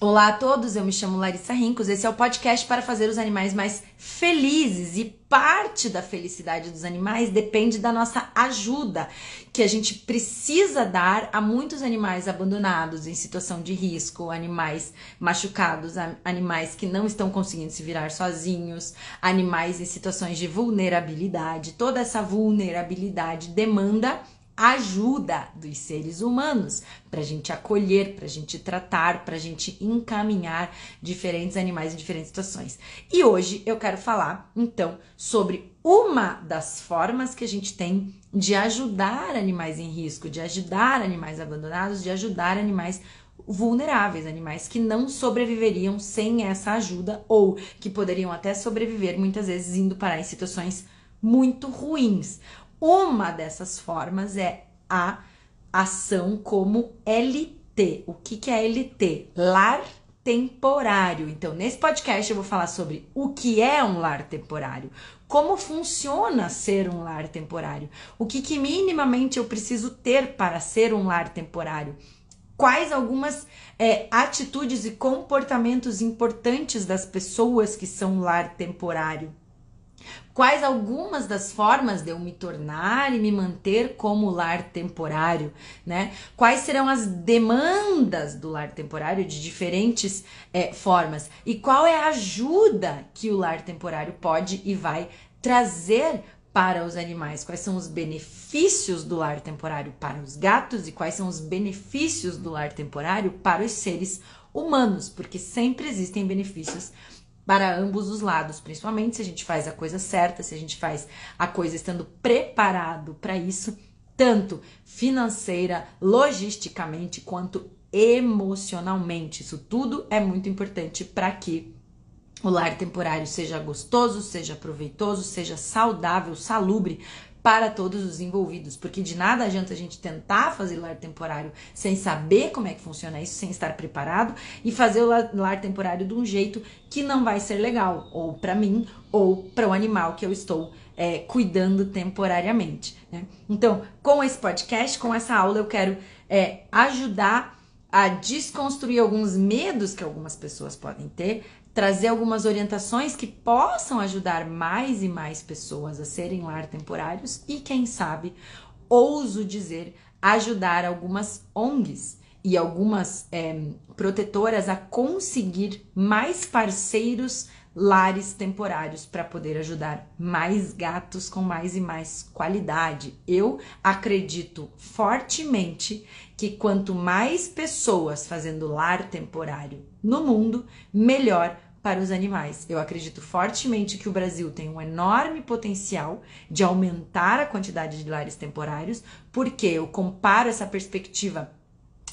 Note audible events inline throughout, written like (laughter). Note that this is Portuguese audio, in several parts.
Olá a todos, eu me chamo Larissa Rincos. Esse é o podcast para fazer os animais mais felizes e parte da felicidade dos animais depende da nossa ajuda, que a gente precisa dar a muitos animais abandonados em situação de risco, animais machucados, animais que não estão conseguindo se virar sozinhos, animais em situações de vulnerabilidade. Toda essa vulnerabilidade demanda ajuda dos seres humanos para a gente acolher, para a gente tratar, para a gente encaminhar diferentes animais em diferentes situações. E hoje eu quero falar então sobre uma das formas que a gente tem de ajudar animais em risco, de ajudar animais abandonados, de ajudar animais vulneráveis, animais que não sobreviveriam sem essa ajuda ou que poderiam até sobreviver muitas vezes indo parar em situações muito ruins. Uma dessas formas é a ação como LT. O que, que é LT? Lar temporário. Então, nesse podcast eu vou falar sobre o que é um lar temporário, como funciona ser um lar temporário, o que, que minimamente eu preciso ter para ser um lar temporário, quais algumas é, atitudes e comportamentos importantes das pessoas que são lar temporário Quais algumas das formas de eu me tornar e me manter como lar temporário, né? Quais serão as demandas do lar temporário de diferentes é, formas? E qual é a ajuda que o lar temporário pode e vai trazer para os animais? Quais são os benefícios do lar temporário para os gatos e quais são os benefícios do lar temporário para os seres humanos? Porque sempre existem benefícios para ambos os lados, principalmente se a gente faz a coisa certa, se a gente faz a coisa estando preparado para isso, tanto financeira, logisticamente quanto emocionalmente. Isso tudo é muito importante para que o lar temporário seja gostoso, seja proveitoso, seja saudável, salubre para todos os envolvidos, porque de nada adianta a gente tentar fazer lar temporário sem saber como é que funciona isso, sem estar preparado e fazer o lar temporário de um jeito que não vai ser legal, ou para mim, ou para o animal que eu estou é, cuidando temporariamente. Né? Então, com esse podcast, com essa aula, eu quero é, ajudar a desconstruir alguns medos que algumas pessoas podem ter, trazer algumas orientações que possam ajudar mais e mais pessoas a serem lar temporários e, quem sabe, ouso dizer, ajudar algumas ONGs e algumas é, protetoras a conseguir mais parceiros lares temporários para poder ajudar mais gatos com mais e mais qualidade. Eu acredito fortemente que quanto mais pessoas fazendo lar temporário no mundo, melhor para os animais. Eu acredito fortemente que o Brasil tem um enorme potencial de aumentar a quantidade de lares temporários, porque eu comparo essa perspectiva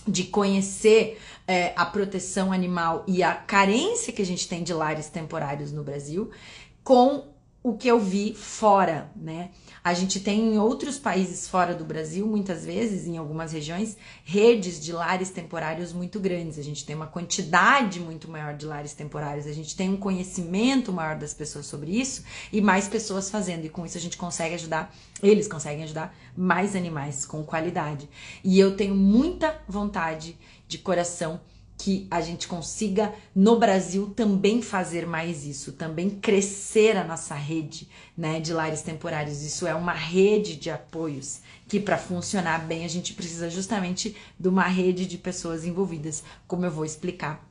de conhecer é, a proteção animal e a carência que a gente tem de lares temporários no Brasil com o que eu vi fora, né? A gente tem em outros países fora do Brasil, muitas vezes, em algumas regiões, redes de lares temporários muito grandes. A gente tem uma quantidade muito maior de lares temporários, a gente tem um conhecimento maior das pessoas sobre isso e mais pessoas fazendo. E com isso a gente consegue ajudar, eles conseguem ajudar mais animais com qualidade. E eu tenho muita vontade de coração que a gente consiga no Brasil também fazer mais isso, também crescer a nossa rede, né, de lares temporários. Isso é uma rede de apoios que para funcionar bem a gente precisa justamente de uma rede de pessoas envolvidas, como eu vou explicar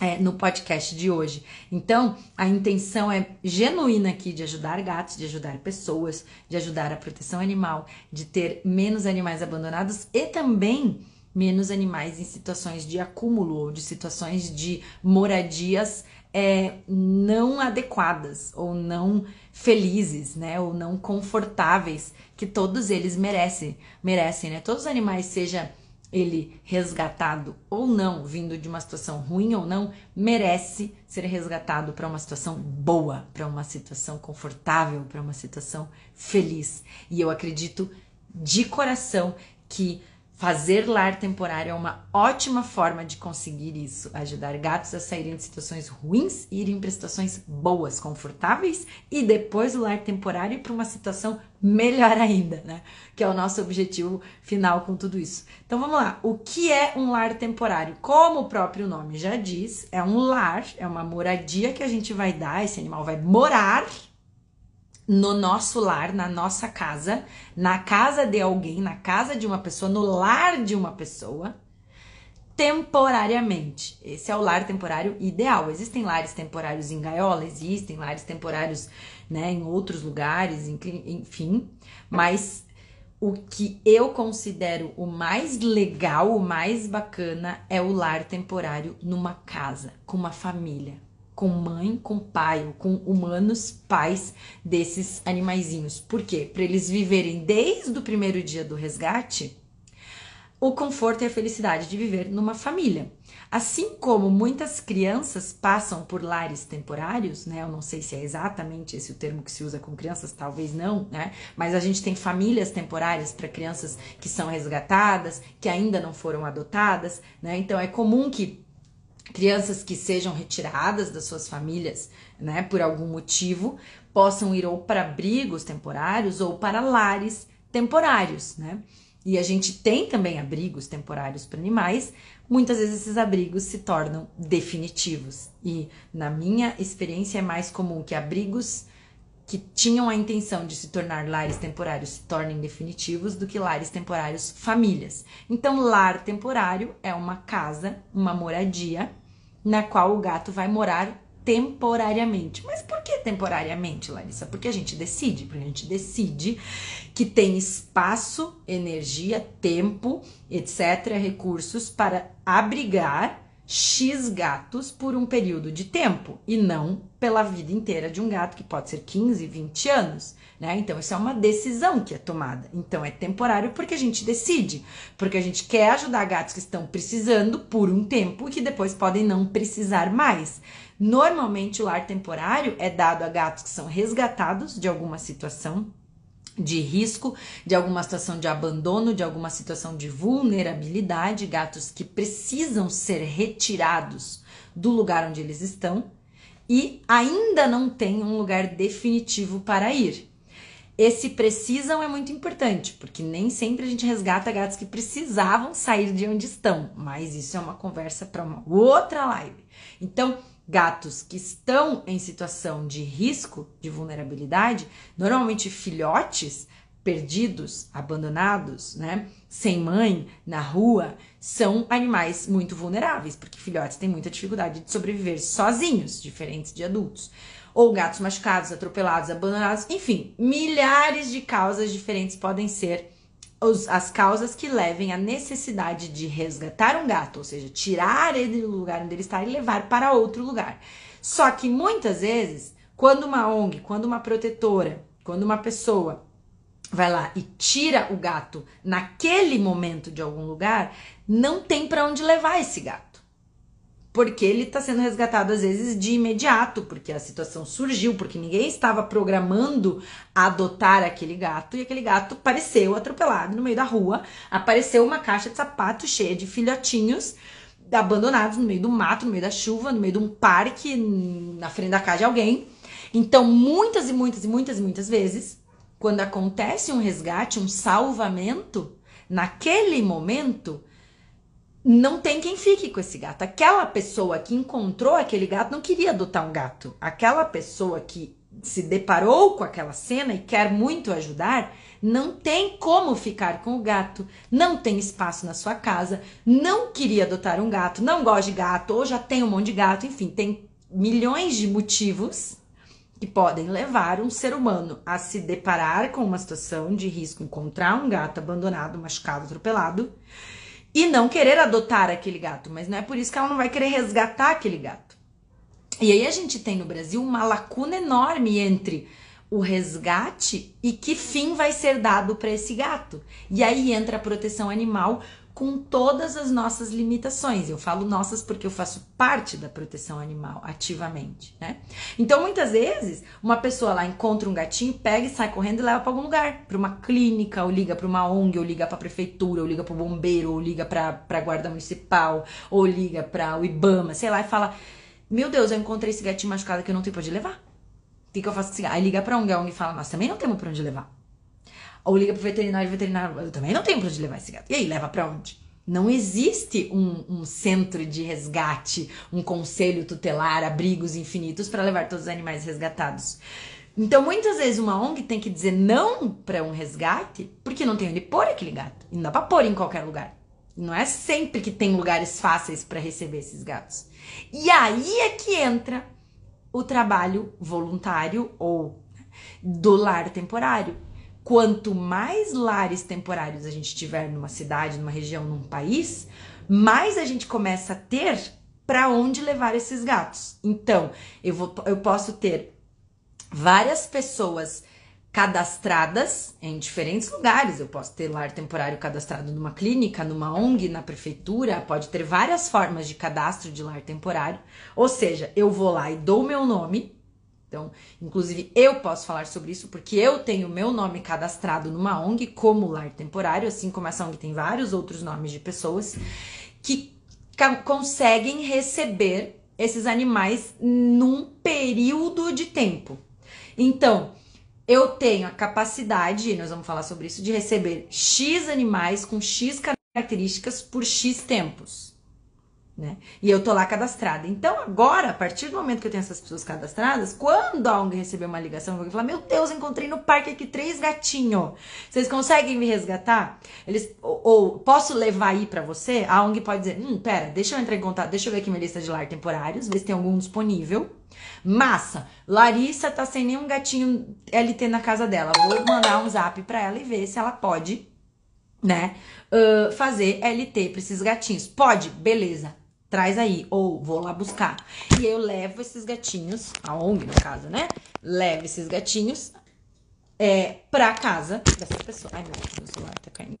é, no podcast de hoje. Então, a intenção é genuína aqui de ajudar gatos, de ajudar pessoas, de ajudar a proteção animal, de ter menos animais abandonados e também menos animais em situações de acúmulo ou de situações de moradias é, não adequadas ou não felizes, né, ou não confortáveis que todos eles merecem, merecem, né? Todos os animais, seja ele resgatado ou não, vindo de uma situação ruim ou não, merece ser resgatado para uma situação boa, para uma situação confortável, para uma situação feliz. E eu acredito de coração que Fazer lar temporário é uma ótima forma de conseguir isso, ajudar gatos a saírem de situações ruins e irem para situações boas, confortáveis e depois o lar temporário para uma situação melhor (laughs) ainda, né? Que é o nosso objetivo final com tudo isso. Então vamos lá. O que é um lar temporário? Como o próprio nome já diz, é um lar, é uma moradia que a gente vai dar, esse animal vai morar no nosso lar, na nossa casa, na casa de alguém, na casa de uma pessoa, no lar de uma pessoa, temporariamente. Esse é o lar temporário ideal. Existem lares temporários em gaiola, existem lares temporários, né, em outros lugares, enfim, mas o que eu considero o mais legal, o mais bacana é o lar temporário numa casa, com uma família, com mãe, com pai, ou com humanos pais desses animaizinhos. Por quê? Para eles viverem desde o primeiro dia do resgate o conforto e a felicidade de viver numa família. Assim como muitas crianças passam por lares temporários, né? Eu não sei se é exatamente esse o termo que se usa com crianças, talvez não, né? Mas a gente tem famílias temporárias para crianças que são resgatadas, que ainda não foram adotadas, né? Então é comum que crianças que sejam retiradas das suas famílias, né, por algum motivo, possam ir ou para abrigos temporários ou para lares temporários, né? E a gente tem também abrigos temporários para animais. Muitas vezes esses abrigos se tornam definitivos. E na minha experiência é mais comum que abrigos que tinham a intenção de se tornar lares temporários se tornem definitivos do que lares temporários famílias. Então, lar temporário é uma casa, uma moradia na qual o gato vai morar temporariamente. Mas por que temporariamente, Larissa? Porque a gente decide, porque a gente decide que tem espaço, energia, tempo, etc., recursos para abrigar X gatos por um período de tempo e não pela vida inteira de um gato, que pode ser 15, 20 anos. Né? Então, isso é uma decisão que é tomada. Então, é temporário porque a gente decide, porque a gente quer ajudar gatos que estão precisando por um tempo e que depois podem não precisar mais. Normalmente, o lar temporário é dado a gatos que são resgatados de alguma situação de risco, de alguma situação de abandono, de alguma situação de vulnerabilidade, gatos que precisam ser retirados do lugar onde eles estão e ainda não têm um lugar definitivo para ir. Esse precisam é muito importante, porque nem sempre a gente resgata gatos que precisavam sair de onde estão, mas isso é uma conversa para uma outra live. Então, gatos que estão em situação de risco, de vulnerabilidade, normalmente filhotes perdidos, abandonados, né, sem mãe, na rua, são animais muito vulneráveis, porque filhotes têm muita dificuldade de sobreviver sozinhos, diferentes de adultos. Ou gatos machucados, atropelados, abandonados, enfim, milhares de causas diferentes podem ser os, as causas que levem à necessidade de resgatar um gato, ou seja, tirar ele do lugar onde ele está e levar para outro lugar. Só que muitas vezes, quando uma ONG, quando uma protetora, quando uma pessoa vai lá e tira o gato naquele momento de algum lugar, não tem para onde levar esse gato porque ele está sendo resgatado às vezes de imediato, porque a situação surgiu, porque ninguém estava programando adotar aquele gato e aquele gato apareceu atropelado no meio da rua, apareceu uma caixa de sapato cheia de filhotinhos abandonados no meio do mato, no meio da chuva, no meio de um parque, na frente da casa de alguém. Então, muitas e muitas e muitas e muitas vezes, quando acontece um resgate, um salvamento, naquele momento, não tem quem fique com esse gato. Aquela pessoa que encontrou aquele gato não queria adotar um gato. Aquela pessoa que se deparou com aquela cena e quer muito ajudar, não tem como ficar com o gato, não tem espaço na sua casa, não queria adotar um gato, não gosta de gato ou já tem um monte de gato, enfim, tem milhões de motivos que podem levar um ser humano a se deparar com uma situação de risco, encontrar um gato abandonado, machucado, atropelado e não querer adotar aquele gato, mas não é por isso que ela não vai querer resgatar aquele gato. E aí a gente tem no Brasil uma lacuna enorme entre o resgate e que fim vai ser dado para esse gato. E aí entra a proteção animal com todas as nossas limitações. Eu falo nossas porque eu faço parte da proteção animal ativamente, né? Então, muitas vezes, uma pessoa lá encontra um gatinho, pega e sai correndo e leva para algum lugar, para uma clínica, ou liga para uma ONG, ou liga para a prefeitura, ou liga para o bombeiro, ou liga para a guarda municipal, ou liga para o IBAMA, sei lá, e fala: "Meu Deus, eu encontrei esse gatinho machucado que eu não tenho para onde levar". O que, que eu faço? Aí liga pra ONG, a ONG fala: "Nós também não temos para onde levar". Ou liga pro veterinário, veterinário, eu também não tenho pra onde levar esse gato. E aí, leva pra onde? Não existe um, um centro de resgate, um conselho tutelar, abrigos infinitos para levar todos os animais resgatados. Então, muitas vezes, uma ONG tem que dizer não para um resgate porque não tem onde pôr aquele gato. E não dá pra pôr em qualquer lugar. Não é sempre que tem lugares fáceis para receber esses gatos. E aí é que entra o trabalho voluntário ou do lar temporário quanto mais lares temporários a gente tiver numa cidade, numa região, num país, mais a gente começa a ter para onde levar esses gatos. Então, eu, vou, eu posso ter várias pessoas cadastradas em diferentes lugares. Eu posso ter lar temporário cadastrado numa clínica, numa ONG, na prefeitura, pode ter várias formas de cadastro de lar temporário. Ou seja, eu vou lá e dou meu nome, então, inclusive, eu posso falar sobre isso porque eu tenho meu nome cadastrado numa ONG como lar temporário, assim como essa ONG tem vários outros nomes de pessoas que conseguem receber esses animais num período de tempo. Então, eu tenho a capacidade, e nós vamos falar sobre isso, de receber X animais com X características por X tempos né? E eu tô lá cadastrada. Então, agora, a partir do momento que eu tenho essas pessoas cadastradas, quando a ONG receber uma ligação, eu vou falar: Meu Deus, encontrei no parque aqui três gatinhos. Vocês conseguem me resgatar? Eles, ou, ou posso levar aí para você? A ONG pode dizer: Hum, pera, deixa eu entrar em contato, deixa eu ver aqui minha lista de lar temporários, ver se tem algum disponível. Massa, Larissa tá sem nenhum gatinho LT na casa dela. Vou mandar um zap pra ela e ver se ela pode, né, uh, fazer LT pra esses gatinhos. Pode? Beleza traz aí, ou vou lá buscar. E eu levo esses gatinhos, a ONG no caso, né? Levo esses gatinhos é, pra casa dessa pessoa. Ai meu Deus, meu celular tá caindo.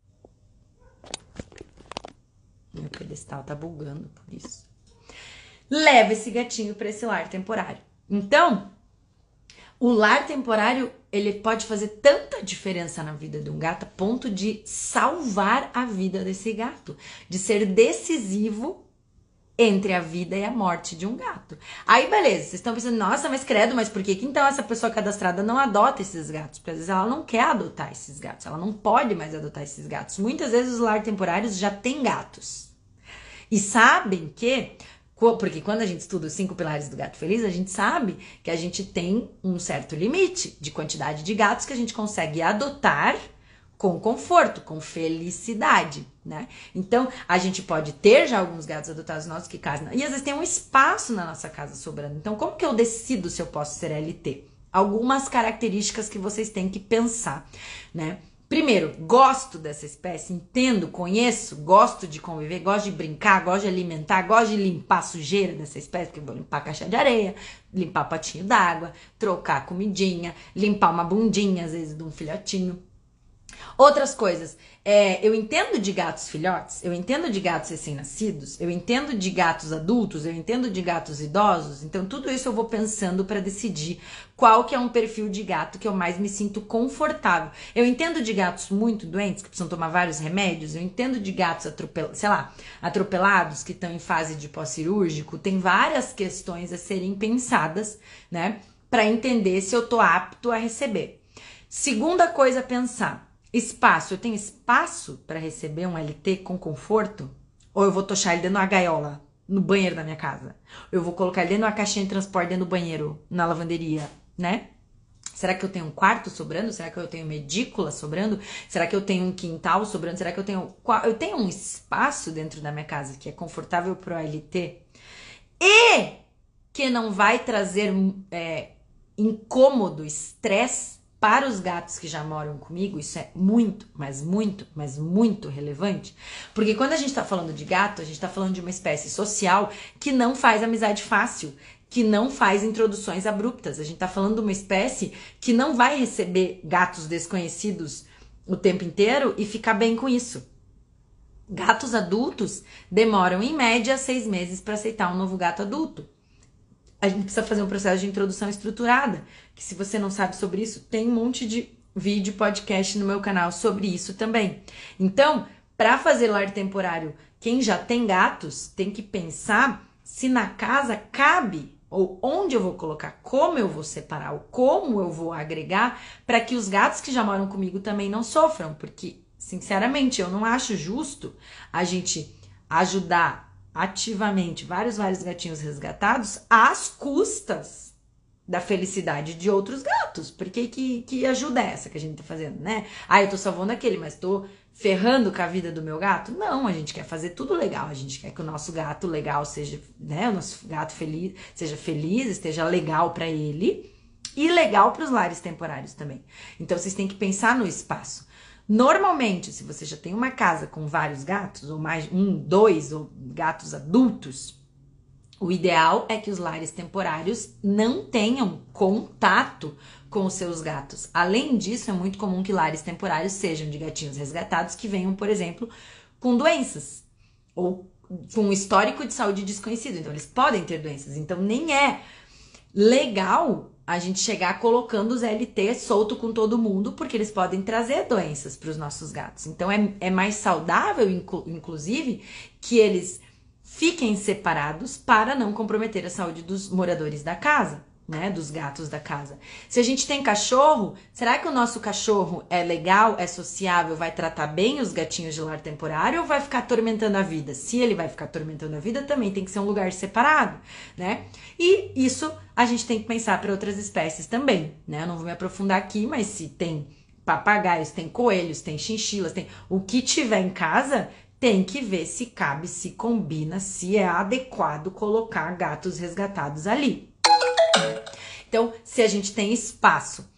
Meu pedestal tá bugando por isso. Leva esse gatinho para esse lar temporário. Então, o lar temporário, ele pode fazer tanta diferença na vida de um gato a ponto de salvar a vida desse gato, de ser decisivo entre a vida e a morte de um gato. Aí, beleza, vocês estão pensando, nossa, mas credo, mas por que, que então essa pessoa cadastrada não adota esses gatos? Porque às vezes ela não quer adotar esses gatos, ela não pode mais adotar esses gatos. Muitas vezes os lar temporários já têm gatos. E sabem que porque quando a gente estuda os cinco pilares do gato feliz, a gente sabe que a gente tem um certo limite de quantidade de gatos que a gente consegue adotar com conforto, com felicidade, né? Então, a gente pode ter já alguns gatos adotados nossos que casam, e às vezes tem um espaço na nossa casa sobrando. Então, como que eu decido se eu posso ser LT? Algumas características que vocês têm que pensar, né? Primeiro, gosto dessa espécie, entendo, conheço, gosto de conviver, gosto de brincar, gosto de alimentar, gosto de limpar a sujeira dessa espécie, porque eu vou limpar a caixa de areia, limpar potinho d'água, trocar comidinha, limpar uma bundinha, às vezes, de um filhotinho. Outras coisas, é, eu entendo de gatos filhotes, eu entendo de gatos recém-nascidos, eu entendo de gatos adultos, eu entendo de gatos idosos, então tudo isso eu vou pensando para decidir qual que é um perfil de gato que eu mais me sinto confortável. Eu entendo de gatos muito doentes, que precisam tomar vários remédios, eu entendo de gatos atropelados, sei lá, atropelados, que estão em fase de pós-cirúrgico, tem várias questões a serem pensadas, né, para entender se eu tô apto a receber. Segunda coisa a pensar, Espaço. Eu tenho espaço para receber um LT com conforto? Ou eu vou tochar ele dentro de uma gaiola no banheiro da minha casa? Eu vou colocar ele dentro de uma caixinha de transporte dentro do banheiro, na lavanderia, né? Será que eu tenho um quarto sobrando? Será que eu tenho medícula sobrando? Será que eu tenho um quintal sobrando? Será que eu tenho eu tenho um espaço dentro da minha casa que é confortável para o LT e que não vai trazer é, incômodo, estresse para os gatos que já moram comigo, isso é muito, mas muito, mas muito relevante. Porque quando a gente está falando de gato, a gente está falando de uma espécie social que não faz amizade fácil, que não faz introduções abruptas. A gente está falando de uma espécie que não vai receber gatos desconhecidos o tempo inteiro e ficar bem com isso. Gatos adultos demoram em média seis meses para aceitar um novo gato adulto. A gente precisa fazer um processo de introdução estruturada, que se você não sabe sobre isso, tem um monte de vídeo, podcast no meu canal sobre isso também. Então, para fazer lar temporário, quem já tem gatos tem que pensar se na casa cabe ou onde eu vou colocar, como eu vou separar, ou como eu vou agregar, para que os gatos que já moram comigo também não sofram, porque sinceramente eu não acho justo a gente ajudar ativamente vários vários gatinhos resgatados às custas da felicidade de outros gatos. Porque que, que ajuda é essa que a gente tá fazendo, né? Ah, eu tô salvando aquele, mas tô ferrando com a vida do meu gato? Não, a gente quer fazer tudo legal. A gente quer que o nosso gato legal seja, né? O nosso gato feliz seja feliz, esteja legal para ele e legal para os lares temporários também. Então vocês têm que pensar no espaço. Normalmente, se você já tem uma casa com vários gatos, ou mais um, dois, ou gatos adultos, o ideal é que os lares temporários não tenham contato com os seus gatos. Além disso, é muito comum que lares temporários sejam de gatinhos resgatados que venham, por exemplo, com doenças ou com um histórico de saúde desconhecido. Então, eles podem ter doenças. Então, nem é legal a gente chegar colocando os LT solto com todo mundo, porque eles podem trazer doenças para os nossos gatos. Então, é, é mais saudável, inclusive, que eles fiquem separados para não comprometer a saúde dos moradores da casa, né, dos gatos da casa. Se a gente tem cachorro, será que o nosso cachorro é legal, é sociável, vai tratar bem os gatinhos de lar temporário ou vai ficar atormentando a vida? Se ele vai ficar atormentando a vida, também tem que ser um lugar separado, né? E isso a gente tem que pensar para outras espécies também, né? Eu não vou me aprofundar aqui, mas se tem papagaios, tem coelhos, tem chinchilas, tem o que tiver em casa, tem que ver se cabe, se combina, se é adequado colocar gatos resgatados ali. Então, se a gente tem espaço.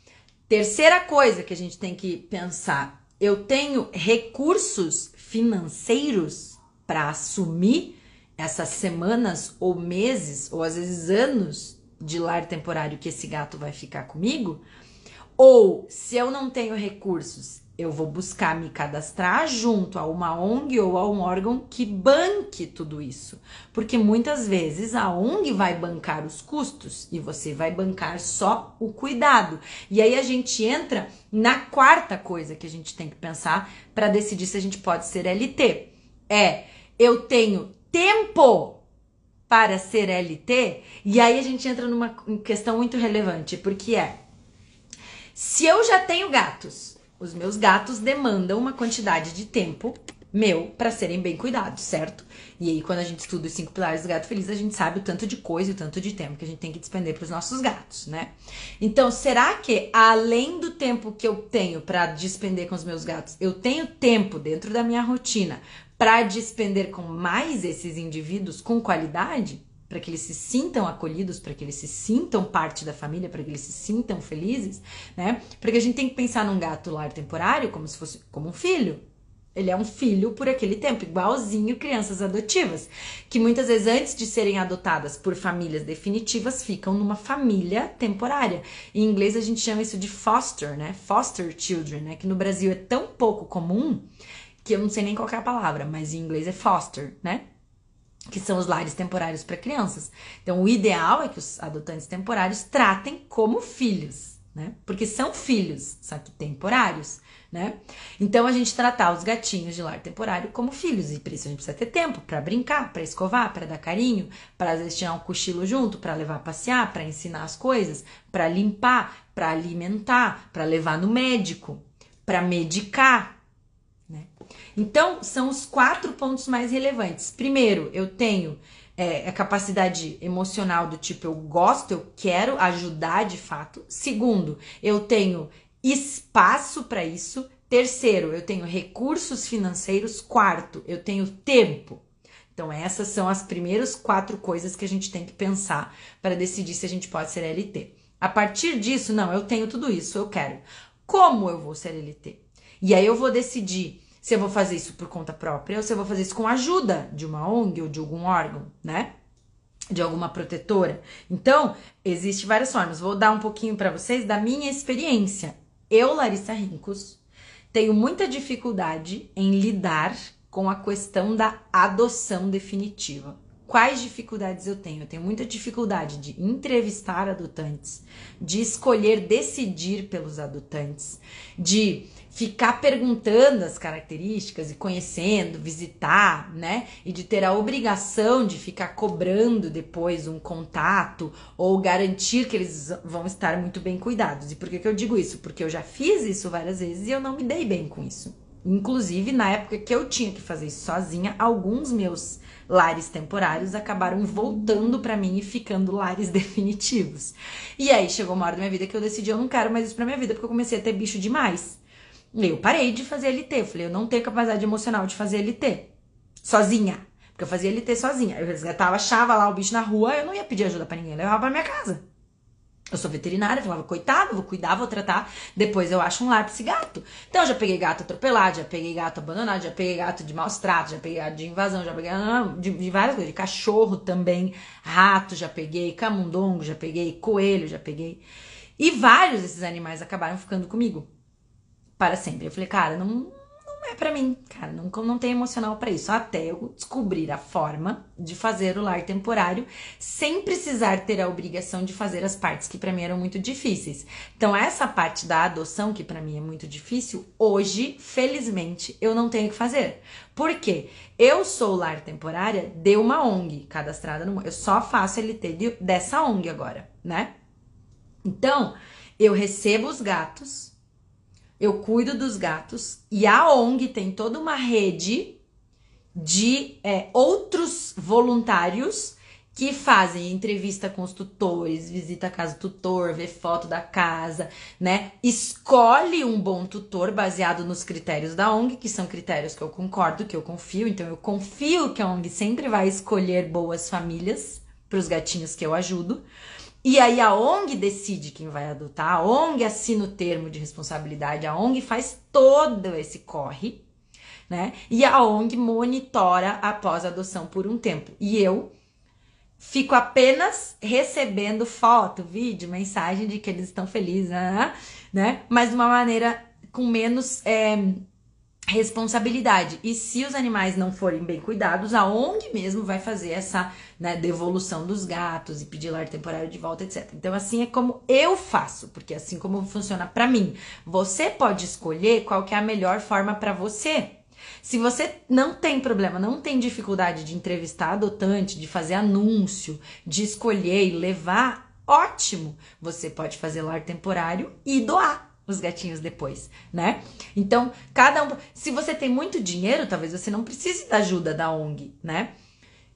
Terceira coisa que a gente tem que pensar: eu tenho recursos financeiros para assumir essas semanas ou meses, ou às vezes anos de lar temporário que esse gato vai ficar comigo? Ou se eu não tenho recursos, eu vou buscar me cadastrar junto a uma ONG ou a um órgão que banque tudo isso. Porque muitas vezes a ONG vai bancar os custos e você vai bancar só o cuidado. E aí a gente entra na quarta coisa que a gente tem que pensar para decidir se a gente pode ser LT. É, eu tenho tempo para ser LT? E aí a gente entra numa questão muito relevante, porque é se eu já tenho gatos os meus gatos demandam uma quantidade de tempo meu para serem bem cuidados, certo? E aí, quando a gente estuda os cinco pilares do gato feliz, a gente sabe o tanto de coisa e o tanto de tempo que a gente tem que despender para os nossos gatos, né? Então, será que além do tempo que eu tenho para despender com os meus gatos, eu tenho tempo dentro da minha rotina para despender com mais esses indivíduos com qualidade? para que eles se sintam acolhidos, para que eles se sintam parte da família, para que eles se sintam felizes, né? Porque a gente tem que pensar num gato lar temporário como se fosse como um filho. Ele é um filho por aquele tempo, igualzinho crianças adotivas, que muitas vezes antes de serem adotadas por famílias definitivas, ficam numa família temporária. Em inglês a gente chama isso de foster, né? Foster children, né? Que no Brasil é tão pouco comum que eu não sei nem qual é a palavra, mas em inglês é foster, né? que são os lares temporários para crianças. Então, o ideal é que os adotantes temporários tratem como filhos, né? Porque são filhos, só que temporários, né? Então, a gente tratar os gatinhos de lar temporário como filhos, e por isso a gente precisa ter tempo para brincar, para escovar, para dar carinho, para às tirar um cochilo junto, para levar a passear, para ensinar as coisas, para limpar, para alimentar, para levar no médico, para medicar, então, são os quatro pontos mais relevantes. Primeiro, eu tenho é, a capacidade emocional do tipo eu gosto, eu quero ajudar de fato. Segundo, eu tenho espaço para isso. Terceiro, eu tenho recursos financeiros. Quarto, eu tenho tempo. Então, essas são as primeiras quatro coisas que a gente tem que pensar para decidir se a gente pode ser LT. A partir disso, não, eu tenho tudo isso, eu quero. Como eu vou ser LT? E aí eu vou decidir se eu vou fazer isso por conta própria ou se eu vou fazer isso com a ajuda de uma ONG ou de algum órgão, né? De alguma protetora. Então, existe várias formas. Vou dar um pouquinho para vocês da minha experiência. Eu, Larissa Rincos, tenho muita dificuldade em lidar com a questão da adoção definitiva. Quais dificuldades eu tenho? Eu tenho muita dificuldade de entrevistar adotantes, de escolher decidir pelos adotantes, de ficar perguntando as características e conhecendo, visitar, né? E de ter a obrigação de ficar cobrando depois um contato ou garantir que eles vão estar muito bem cuidados. E por que, que eu digo isso? Porque eu já fiz isso várias vezes e eu não me dei bem com isso. Inclusive, na época que eu tinha que fazer isso sozinha, alguns meus lares temporários acabaram voltando para mim e ficando lares (laughs) definitivos. E aí chegou uma hora da minha vida que eu decidi, eu não quero mais isso pra minha vida, porque eu comecei a ter bicho demais. E eu parei de fazer LT. Falei, eu não tenho capacidade emocional de fazer LT. Sozinha. Porque eu fazia LT sozinha. Eu resgatava, achava lá o bicho na rua, eu não ia pedir ajuda para ninguém, eu levava pra minha casa. Eu sou veterinária, falava, coitado, vou cuidar, vou tratar, depois eu acho um lar pra esse gato. Então, eu já peguei gato atropelado, já peguei gato abandonado, já peguei gato de maus tratos, já peguei gato de invasão, já peguei de, de várias coisas, de cachorro também, rato já peguei, camundongo já peguei, coelho já peguei. E vários desses animais acabaram ficando comigo para sempre. Eu falei, cara, não, é para mim, cara, não, não tem emocional para isso. Até eu descobrir a forma de fazer o lar temporário sem precisar ter a obrigação de fazer as partes que para mim eram muito difíceis. Então, essa parte da adoção, que para mim é muito difícil, hoje, felizmente, eu não tenho que fazer. Por quê? Eu sou lar temporária de uma ONG cadastrada no. Eu só faço LT de, dessa ONG agora, né? Então, eu recebo os gatos eu cuido dos gatos e a ONG tem toda uma rede de é, outros voluntários que fazem entrevista com os tutores, visita a casa do tutor, vê foto da casa, né? Escolhe um bom tutor baseado nos critérios da ONG, que são critérios que eu concordo, que eu confio. Então eu confio que a ONG sempre vai escolher boas famílias para os gatinhos que eu ajudo. E aí a ONG decide quem vai adotar, a ONG assina o termo de responsabilidade, a ONG faz todo esse corre, né? E a ONG monitora após a adoção por um tempo. E eu fico apenas recebendo foto, vídeo, mensagem de que eles estão felizes, né? Mas de uma maneira com menos é, responsabilidade. E se os animais não forem bem cuidados, a ONG mesmo vai fazer essa né, devolução dos gatos e pedir lar temporário de volta, etc. Então, assim é como eu faço, porque assim como funciona para mim. Você pode escolher qual que é a melhor forma para você. Se você não tem problema, não tem dificuldade de entrevistar adotante, de fazer anúncio, de escolher e levar, ótimo! Você pode fazer lar temporário e doar os gatinhos depois, né? Então, cada um. Se você tem muito dinheiro, talvez você não precise da ajuda da ONG, né?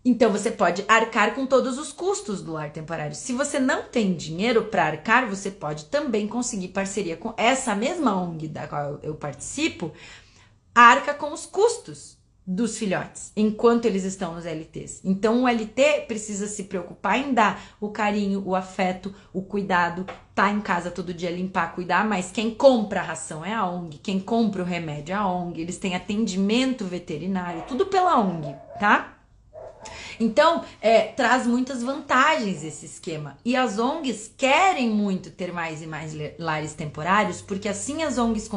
Então você pode arcar com todos os custos do lar temporário. Se você não tem dinheiro para arcar, você pode também conseguir parceria com essa mesma ONG da qual eu participo, arca com os custos dos filhotes enquanto eles estão nos LTs. Então o LT precisa se preocupar em dar o carinho, o afeto, o cuidado, tá em casa todo dia limpar, cuidar, mas quem compra a ração é a ONG, quem compra o remédio é a ONG, eles têm atendimento veterinário, tudo pela ONG, tá? Então, é, traz muitas vantagens esse esquema. E as ONGs querem muito ter mais e mais lares temporários, porque assim as ONGs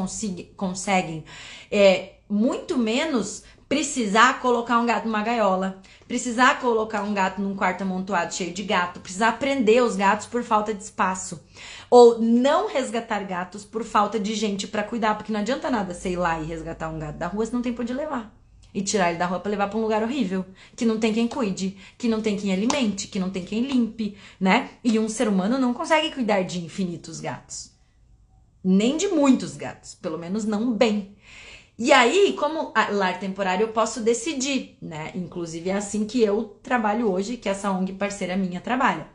conseguem é, muito menos precisar colocar um gato numa gaiola, precisar colocar um gato num quarto amontoado cheio de gato, precisar prender os gatos por falta de espaço, ou não resgatar gatos por falta de gente para cuidar, porque não adianta nada sei lá e resgatar um gato da rua se não tem pra onde levar. E tirar ele da rua para levar para um lugar horrível, que não tem quem cuide, que não tem quem alimente, que não tem quem limpe, né? E um ser humano não consegue cuidar de infinitos gatos. Nem de muitos gatos, pelo menos não bem. E aí, como lar temporário, eu posso decidir, né? Inclusive é assim que eu trabalho hoje, que essa ONG parceira minha trabalha.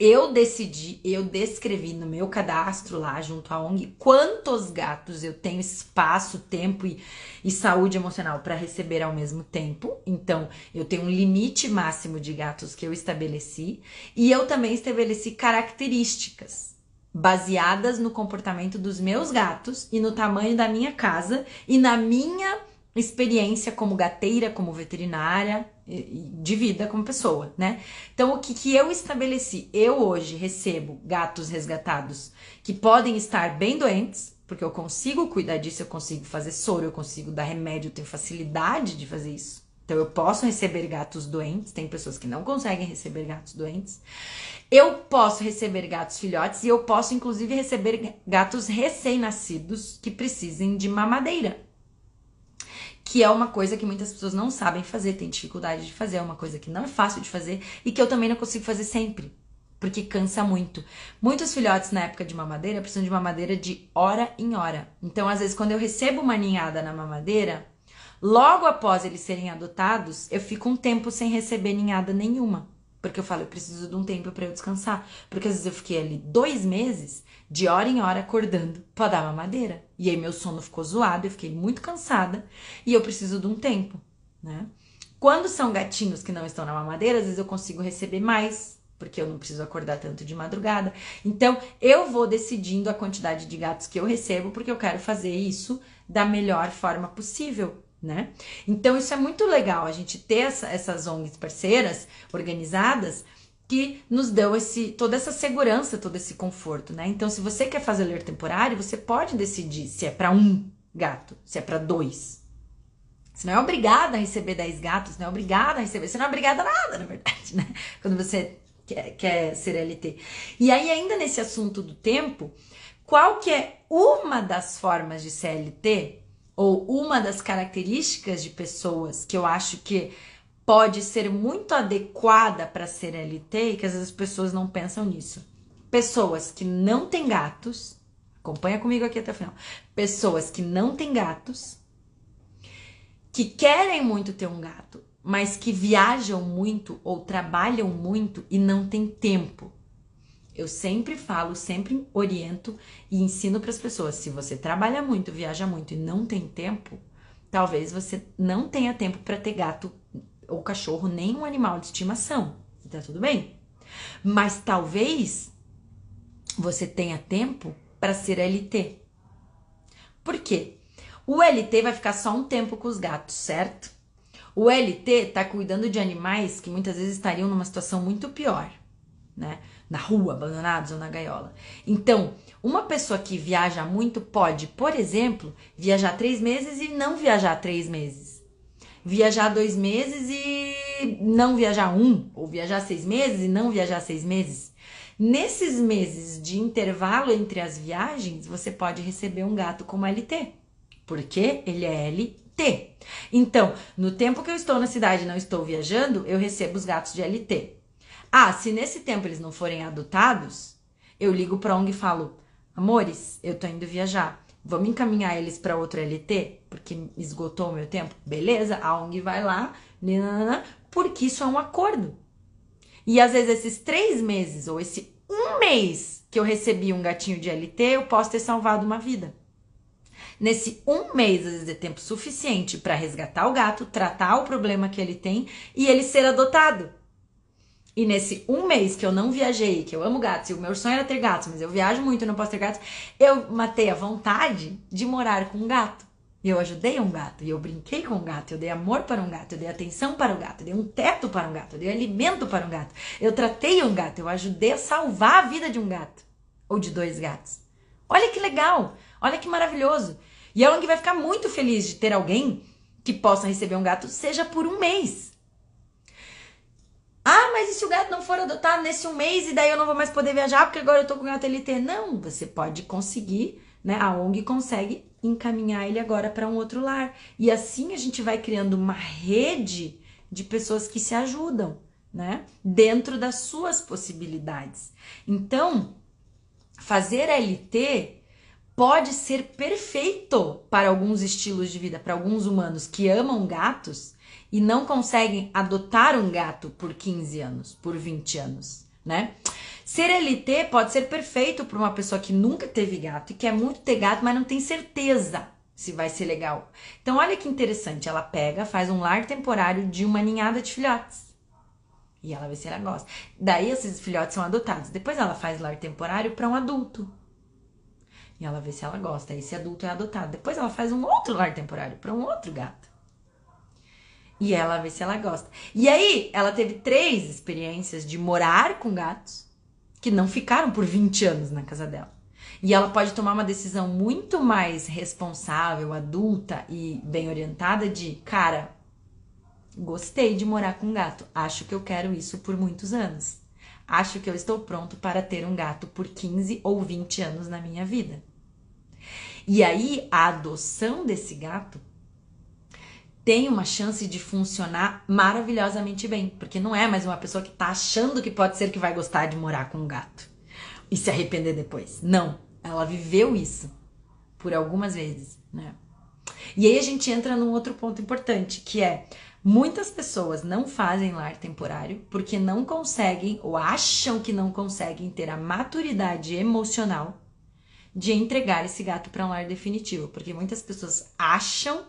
Eu decidi, eu descrevi no meu cadastro lá junto à ONG quantos gatos eu tenho espaço, tempo e, e saúde emocional para receber ao mesmo tempo. Então, eu tenho um limite máximo de gatos que eu estabeleci e eu também estabeleci características baseadas no comportamento dos meus gatos e no tamanho da minha casa e na minha experiência como gateira, como veterinária, de vida como pessoa, né? Então, o que, que eu estabeleci? Eu hoje recebo gatos resgatados que podem estar bem doentes, porque eu consigo cuidar disso, eu consigo fazer soro, eu consigo dar remédio, eu tenho facilidade de fazer isso. Então eu posso receber gatos doentes, tem pessoas que não conseguem receber gatos doentes. Eu posso receber gatos filhotes e eu posso inclusive receber gatos recém-nascidos que precisem de mamadeira. Que é uma coisa que muitas pessoas não sabem fazer, têm dificuldade de fazer, é uma coisa que não é fácil de fazer e que eu também não consigo fazer sempre, porque cansa muito. Muitos filhotes na época de mamadeira precisam de mamadeira de hora em hora. Então, às vezes, quando eu recebo uma ninhada na mamadeira, Logo após eles serem adotados, eu fico um tempo sem receber ninhada nenhuma. Porque eu falo, eu preciso de um tempo para eu descansar. Porque às vezes eu fiquei ali dois meses, de hora em hora, acordando para dar mamadeira. E aí meu sono ficou zoado, eu fiquei muito cansada e eu preciso de um tempo, né? Quando são gatinhos que não estão na mamadeira, às vezes eu consigo receber mais, porque eu não preciso acordar tanto de madrugada. Então, eu vou decidindo a quantidade de gatos que eu recebo, porque eu quero fazer isso da melhor forma possível né? Então isso é muito legal a gente ter essa, essas ONGs parceiras organizadas que nos dão esse, toda essa segurança, todo esse conforto, né? Então, se você quer fazer ler temporário, você pode decidir se é para um gato, se é para dois. Você não é obrigada a receber 10 gatos, não é obrigada a receber, você não é obrigada a nada, na verdade, né? (laughs) Quando você quer, quer ser LT. E aí, ainda nesse assunto do tempo, qual que é uma das formas de CLT ou uma das características de pessoas que eu acho que pode ser muito adequada para ser LT e que às vezes as pessoas não pensam nisso. Pessoas que não têm gatos, acompanha comigo aqui até o final. Pessoas que não têm gatos, que querem muito ter um gato, mas que viajam muito ou trabalham muito e não têm tempo. Eu sempre falo, sempre oriento e ensino para as pessoas: se você trabalha muito, viaja muito e não tem tempo, talvez você não tenha tempo para ter gato ou cachorro, nem um animal de estimação. Tá tudo bem? Mas talvez você tenha tempo para ser LT. Por quê? O LT vai ficar só um tempo com os gatos, certo? O LT tá cuidando de animais que muitas vezes estariam numa situação muito pior, né? Na rua, abandonados ou na gaiola. Então, uma pessoa que viaja muito pode, por exemplo, viajar três meses e não viajar três meses. Viajar dois meses e não viajar um. Ou viajar seis meses e não viajar seis meses. Nesses meses de intervalo entre as viagens, você pode receber um gato como LT. Porque ele é LT. Então, no tempo que eu estou na cidade e não estou viajando, eu recebo os gatos de LT. Ah, se nesse tempo eles não forem adotados, eu ligo para ONG e falo: Amores, eu tô indo viajar. Vamos encaminhar eles para outro LT? Porque esgotou o meu tempo? Beleza, a ONG vai lá, nanana, porque isso é um acordo. E às vezes esses três meses ou esse um mês que eu recebi um gatinho de LT, eu posso ter salvado uma vida. Nesse um mês, às vezes, é tempo suficiente para resgatar o gato, tratar o problema que ele tem e ele ser adotado. E nesse um mês que eu não viajei, que eu amo gatos, e o meu sonho era ter gatos, mas eu viajo muito e não posso ter gatos, eu matei a vontade de morar com um gato. E eu ajudei um gato, e eu brinquei com um gato, eu dei amor para um gato, eu dei atenção para um gato, eu dei um teto para um gato, eu dei alimento para um gato, eu tratei um gato, eu ajudei a salvar a vida de um gato. Ou de dois gatos. Olha que legal, olha que maravilhoso. E a ONG vai ficar muito feliz de ter alguém que possa receber um gato, seja por um mês. Ah, mas e se o gato não for adotado nesse um mês e daí eu não vou mais poder viajar porque agora eu tô com o gato LT? Não, você pode conseguir, né? A ONG consegue encaminhar ele agora para um outro lar. E assim a gente vai criando uma rede de pessoas que se ajudam, né? Dentro das suas possibilidades. Então, fazer LT pode ser perfeito para alguns estilos de vida, para alguns humanos que amam gatos e não conseguem adotar um gato por 15 anos, por 20 anos, né? Ser LT pode ser perfeito para uma pessoa que nunca teve gato e quer muito ter gato, mas não tem certeza se vai ser legal. Então, olha que interessante, ela pega, faz um lar temporário de uma ninhada de filhotes. E ela vê se ela gosta. Daí esses filhotes são adotados. Depois ela faz lar temporário para um adulto. E ela vê se ela gosta. Esse adulto é adotado. Depois ela faz um outro lar temporário para um outro gato. E ela vê se ela gosta. E aí, ela teve três experiências de morar com gatos que não ficaram por 20 anos na casa dela. E ela pode tomar uma decisão muito mais responsável, adulta e bem orientada de, cara, gostei de morar com gato. Acho que eu quero isso por muitos anos. Acho que eu estou pronto para ter um gato por 15 ou 20 anos na minha vida. E aí, a adoção desse gato tem uma chance de funcionar maravilhosamente bem, porque não é mais uma pessoa que tá achando que pode ser que vai gostar de morar com um gato e se arrepender depois. Não, ela viveu isso por algumas vezes, né? E aí a gente entra num outro ponto importante, que é muitas pessoas não fazem lar temporário porque não conseguem ou acham que não conseguem ter a maturidade emocional de entregar esse gato para um lar definitivo, porque muitas pessoas acham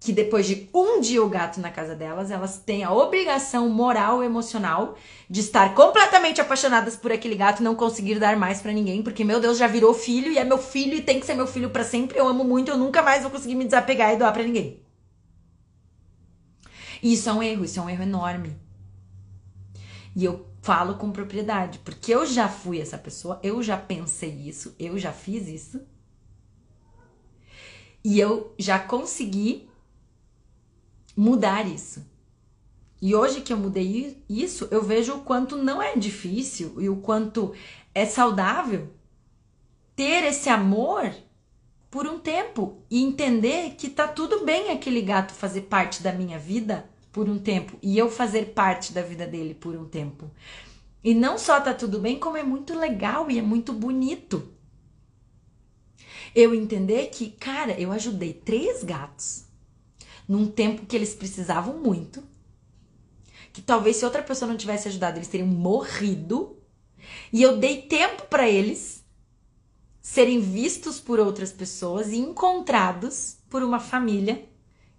que depois de um dia o gato na casa delas, elas têm a obrigação moral e emocional de estar completamente apaixonadas por aquele gato e não conseguir dar mais para ninguém, porque meu Deus já virou filho e é meu filho e tem que ser meu filho para sempre. Eu amo muito, eu nunca mais vou conseguir me desapegar e doar para ninguém. E isso é um erro, isso é um erro enorme. E eu falo com propriedade, porque eu já fui essa pessoa, eu já pensei isso, eu já fiz isso. E eu já consegui mudar isso. E hoje que eu mudei isso, eu vejo o quanto não é difícil e o quanto é saudável ter esse amor por um tempo e entender que tá tudo bem aquele gato fazer parte da minha vida por um tempo e eu fazer parte da vida dele por um tempo. E não só tá tudo bem, como é muito legal e é muito bonito. Eu entender que, cara, eu ajudei três gatos num tempo que eles precisavam muito. Que talvez se outra pessoa não tivesse ajudado, eles teriam morrido. E eu dei tempo para eles serem vistos por outras pessoas e encontrados por uma família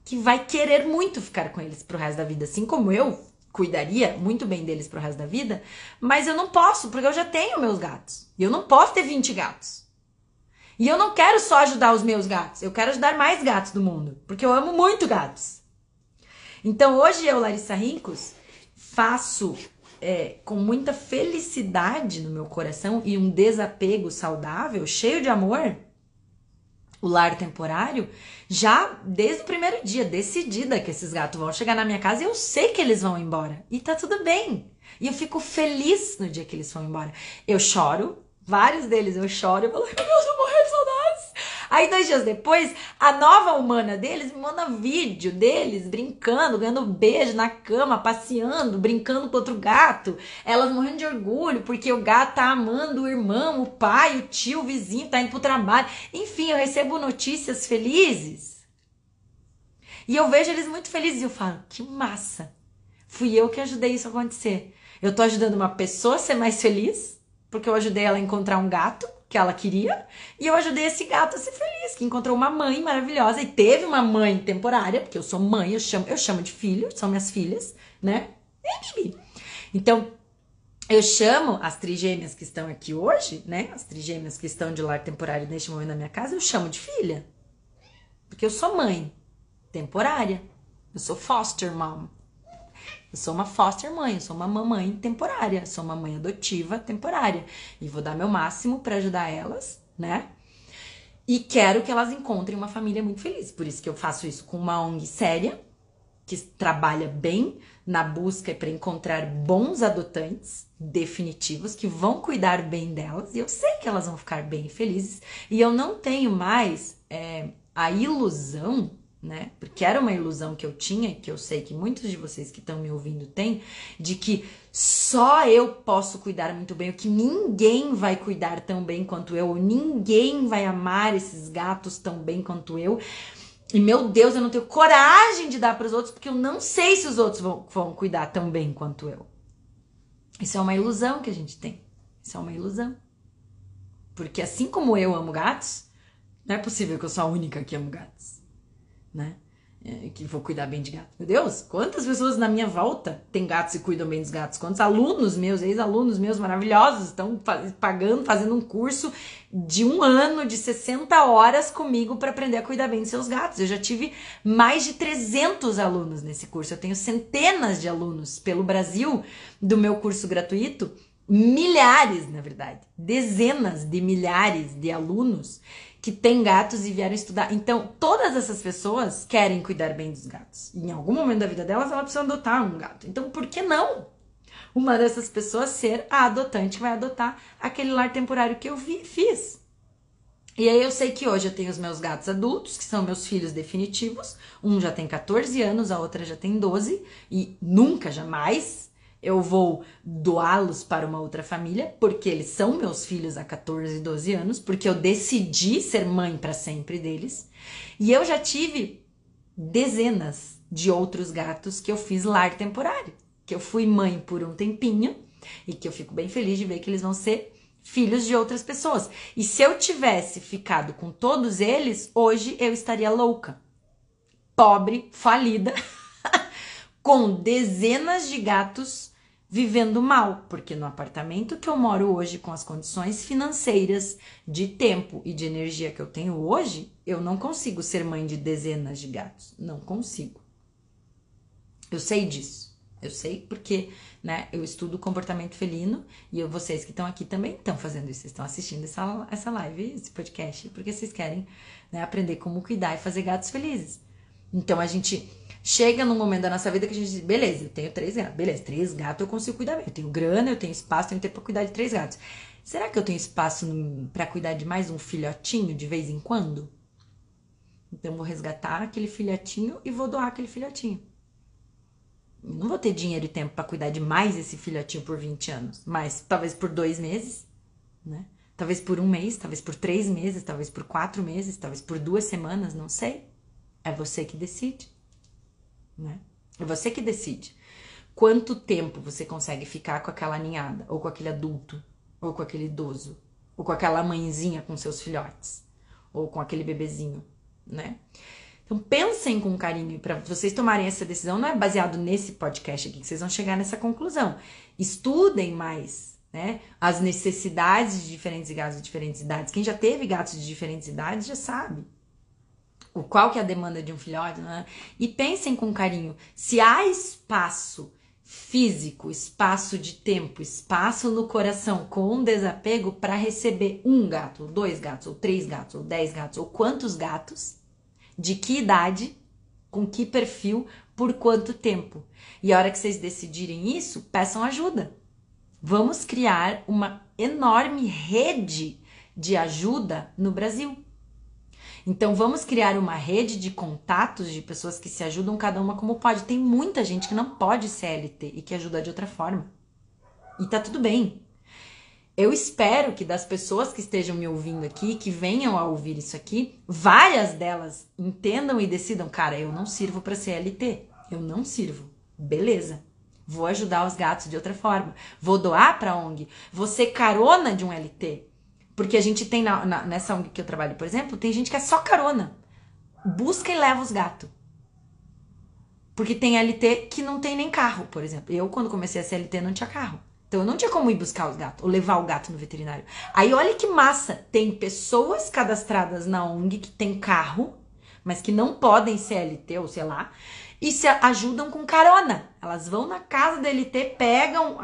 que vai querer muito ficar com eles pro resto da vida, assim como eu cuidaria muito bem deles pro resto da vida, mas eu não posso, porque eu já tenho meus gatos. E eu não posso ter 20 gatos. E eu não quero só ajudar os meus gatos, eu quero ajudar mais gatos do mundo, porque eu amo muito gatos. Então hoje eu, Larissa Rincos, faço é, com muita felicidade no meu coração e um desapego saudável, cheio de amor, o lar temporário, já desde o primeiro dia, decidida que esses gatos vão chegar na minha casa e eu sei que eles vão embora. E tá tudo bem. E eu fico feliz no dia que eles vão embora. Eu choro, vários deles eu choro e falo, meu Deus, eu morri Aí, dois dias depois, a nova humana deles me manda vídeo deles brincando, ganhando beijo na cama, passeando, brincando com outro gato. Elas morrendo de orgulho porque o gato tá amando o irmão, o pai, o tio, o vizinho, tá indo pro trabalho. Enfim, eu recebo notícias felizes. E eu vejo eles muito felizes e eu falo, que massa. Fui eu que ajudei isso a acontecer. Eu tô ajudando uma pessoa a ser mais feliz, porque eu ajudei ela a encontrar um gato que ela queria, e eu ajudei esse gato a ser feliz, que encontrou uma mãe maravilhosa e teve uma mãe temporária, porque eu sou mãe, eu chamo, eu chamo de filho, são minhas filhas, né? Então, eu chamo as trigêmeas que estão aqui hoje, né? As trigêmeas que estão de lar temporário neste momento na minha casa, eu chamo de filha. Porque eu sou mãe temporária. Eu sou foster mom. Eu sou uma foster mãe, eu sou uma mamãe temporária, sou uma mãe adotiva temporária. E vou dar meu máximo para ajudar elas, né? E quero que elas encontrem uma família muito feliz. Por isso que eu faço isso com uma ONG séria, que trabalha bem na busca para encontrar bons adotantes definitivos que vão cuidar bem delas. E eu sei que elas vão ficar bem felizes. E eu não tenho mais é, a ilusão né? Porque era uma ilusão que eu tinha, que eu sei que muitos de vocês que estão me ouvindo têm, de que só eu posso cuidar muito bem, ou que ninguém vai cuidar tão bem quanto eu, ou ninguém vai amar esses gatos tão bem quanto eu. E meu Deus, eu não tenho coragem de dar para os outros, porque eu não sei se os outros vão, vão cuidar tão bem quanto eu. Isso é uma ilusão que a gente tem. Isso é uma ilusão. Porque assim como eu amo gatos, não é possível que eu sou a única que amo gatos né? É, que vou cuidar bem de gato. Meu Deus, quantas pessoas na minha volta têm gatos e cuidam bem dos gatos? Quantos alunos meus, ex-alunos meus maravilhosos, estão pagando, fazendo um curso de um ano, de 60 horas comigo para aprender a cuidar bem dos seus gatos. Eu já tive mais de 300 alunos nesse curso. Eu tenho centenas de alunos pelo Brasil do meu curso gratuito milhares, na verdade, dezenas de milhares de alunos que têm gatos e vieram estudar. Então, todas essas pessoas querem cuidar bem dos gatos. Em algum momento da vida delas, elas precisam adotar um gato. Então, por que não uma dessas pessoas ser a adotante que vai adotar aquele lar temporário que eu vi, fiz? E aí eu sei que hoje eu tenho os meus gatos adultos, que são meus filhos definitivos. Um já tem 14 anos, a outra já tem 12 e nunca jamais eu vou doá-los para uma outra família, porque eles são meus filhos há 14 e 12 anos, porque eu decidi ser mãe para sempre deles. E eu já tive dezenas de outros gatos que eu fiz lar temporário, que eu fui mãe por um tempinho e que eu fico bem feliz de ver que eles vão ser filhos de outras pessoas. E se eu tivesse ficado com todos eles, hoje eu estaria louca, pobre, falida, (laughs) com dezenas de gatos vivendo mal, porque no apartamento que eu moro hoje, com as condições financeiras, de tempo e de energia que eu tenho hoje, eu não consigo ser mãe de dezenas de gatos. Não consigo. Eu sei disso. Eu sei porque, né, eu estudo comportamento felino e eu, vocês que estão aqui também estão fazendo isso, estão assistindo essa, essa live, esse podcast, porque vocês querem né, aprender como cuidar e fazer gatos felizes. Então a gente chega num momento da nossa vida que a gente diz, beleza, eu tenho três gatos. Beleza, três gatos eu consigo cuidar bem. Eu tenho grana, eu tenho espaço, tenho tempo pra cuidar de três gatos. Será que eu tenho espaço para cuidar de mais um filhotinho de vez em quando? Então vou resgatar aquele filhotinho e vou doar aquele filhotinho. Eu não vou ter dinheiro e tempo para cuidar de mais esse filhotinho por 20 anos, mas talvez por dois meses, né? Talvez por um mês, talvez por três meses, talvez por quatro meses, talvez por duas semanas, não sei. É você que decide né? É você que decide. Quanto tempo você consegue ficar com aquela ninhada, ou com aquele adulto, ou com aquele idoso, ou com aquela mãezinha com seus filhotes, ou com aquele bebezinho, né? Então pensem com carinho para vocês tomarem essa decisão. Não é baseado nesse podcast aqui que vocês vão chegar nessa conclusão. Estudem mais, né? As necessidades de diferentes gatos de diferentes idades. Quem já teve gatos de diferentes idades já sabe o qual que é a demanda de um filhote, né? E pensem com carinho, se há espaço físico, espaço de tempo, espaço no coração com desapego para receber um gato, ou dois gatos, ou três gatos, ou dez gatos, ou quantos gatos, de que idade, com que perfil, por quanto tempo. E a hora que vocês decidirem isso, peçam ajuda. Vamos criar uma enorme rede de ajuda no Brasil. Então vamos criar uma rede de contatos de pessoas que se ajudam cada uma como pode. Tem muita gente que não pode CLT e que ajuda de outra forma. E tá tudo bem. Eu espero que das pessoas que estejam me ouvindo aqui, que venham a ouvir isso aqui, várias delas entendam e decidam, cara, eu não sirvo para CLT. Eu não sirvo. Beleza. Vou ajudar os gatos de outra forma. Vou doar para ONG. Vou ser carona de um LT. Porque a gente tem na, na, nessa ONG que eu trabalho, por exemplo, tem gente que é só carona. Busca e leva os gatos. Porque tem LT que não tem nem carro, por exemplo. Eu, quando comecei a CLT, não tinha carro. Então eu não tinha como ir buscar os gatos ou levar o gato no veterinário. Aí olha que massa, tem pessoas cadastradas na ONG que tem carro, mas que não podem CLT ou sei lá, e se ajudam com carona. Elas vão na casa da LT, pegam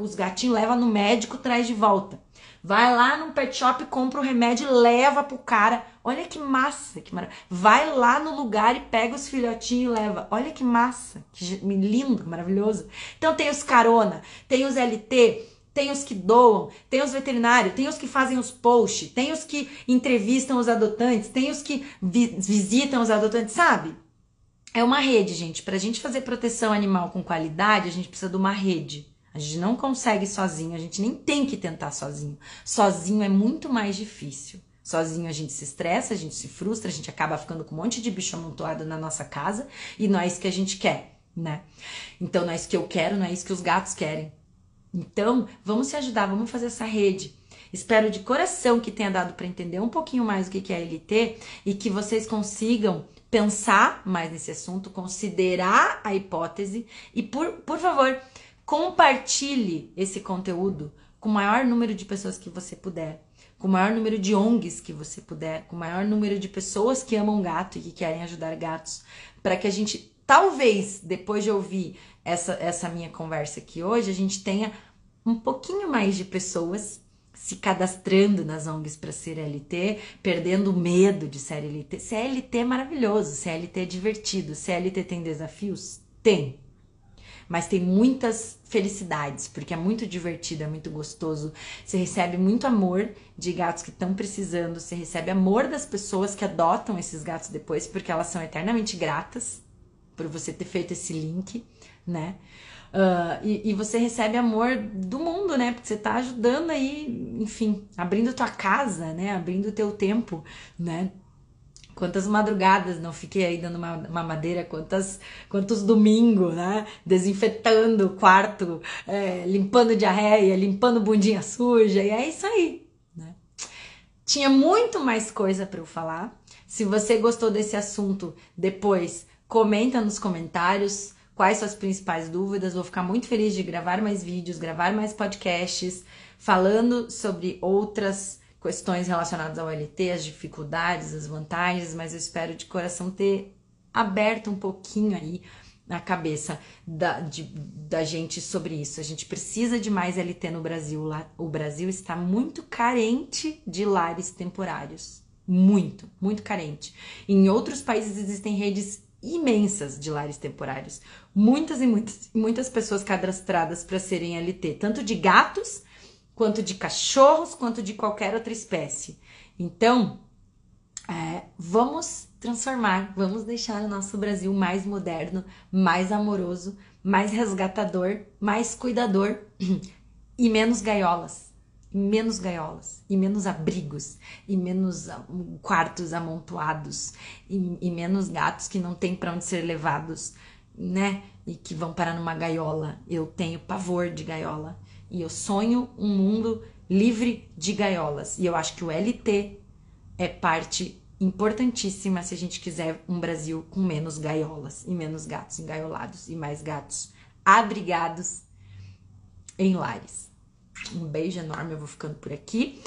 os gatinhos, levam no médico, traz de volta. Vai lá num pet shop, compra o remédio, leva pro cara. Olha que massa, que maravilha. Vai lá no lugar e pega os filhotinhos e leva. Olha que massa, que lindo, maravilhoso. Então tem os carona, tem os LT, tem os que doam, tem os veterinários, tem os que fazem os posts, tem os que entrevistam os adotantes, tem os que vi visitam os adotantes, sabe? É uma rede, gente. Pra gente fazer proteção animal com qualidade, a gente precisa de uma rede. A gente não consegue sozinho, a gente nem tem que tentar sozinho. Sozinho é muito mais difícil. Sozinho a gente se estressa, a gente se frustra, a gente acaba ficando com um monte de bicho amontoado na nossa casa e não é isso que a gente quer, né? Então não é isso que eu quero, não é isso que os gatos querem. Então, vamos se ajudar, vamos fazer essa rede. Espero de coração que tenha dado para entender um pouquinho mais o que é LT e que vocês consigam pensar mais nesse assunto, considerar a hipótese e, por, por favor, Compartilhe esse conteúdo com o maior número de pessoas que você puder, com o maior número de ONGs que você puder, com o maior número de pessoas que amam gato e que querem ajudar gatos, para que a gente, talvez, depois de ouvir essa, essa minha conversa aqui hoje, a gente tenha um pouquinho mais de pessoas se cadastrando nas ONGs para ser LT, perdendo o medo de ser LT. CLT é maravilhoso, CLT é divertido, CLT tem desafios? Tem. Mas tem muitas felicidades, porque é muito divertido, é muito gostoso. Você recebe muito amor de gatos que estão precisando, você recebe amor das pessoas que adotam esses gatos depois, porque elas são eternamente gratas por você ter feito esse link, né? Uh, e, e, você recebe amor do mundo, né? Porque você tá ajudando aí, enfim, abrindo tua casa, né? Abrindo teu tempo, né? Quantas madrugadas não fiquei aí dando uma, uma madeira, quantas, quantos domingos, né? Desinfetando o quarto, é, limpando diarreia, limpando bundinha suja, e é isso aí, né? Tinha muito mais coisa para eu falar. Se você gostou desse assunto, depois comenta nos comentários quais suas principais dúvidas. Vou ficar muito feliz de gravar mais vídeos, gravar mais podcasts falando sobre outras questões relacionadas ao LT, as dificuldades, as vantagens, mas eu espero de coração ter aberto um pouquinho aí a cabeça da, de, da gente sobre isso. A gente precisa de mais LT no Brasil. O Brasil está muito carente de lares temporários. Muito, muito carente. Em outros países existem redes imensas de lares temporários. Muitas e muitas, muitas pessoas cadastradas para serem LT, tanto de gatos, quanto de cachorros, quanto de qualquer outra espécie. Então, é, vamos transformar, vamos deixar o nosso Brasil mais moderno, mais amoroso, mais resgatador, mais cuidador (clears throat) e menos gaiolas menos gaiolas, e menos abrigos, e menos ah, quartos amontoados, e, e menos gatos que não tem para onde ser levados, né? E que vão parar numa gaiola. Eu tenho pavor de gaiola. E eu sonho um mundo livre de gaiolas. E eu acho que o LT é parte importantíssima se a gente quiser um Brasil com menos gaiolas e menos gatos engaiolados e mais gatos abrigados em lares. Um beijo enorme, eu vou ficando por aqui.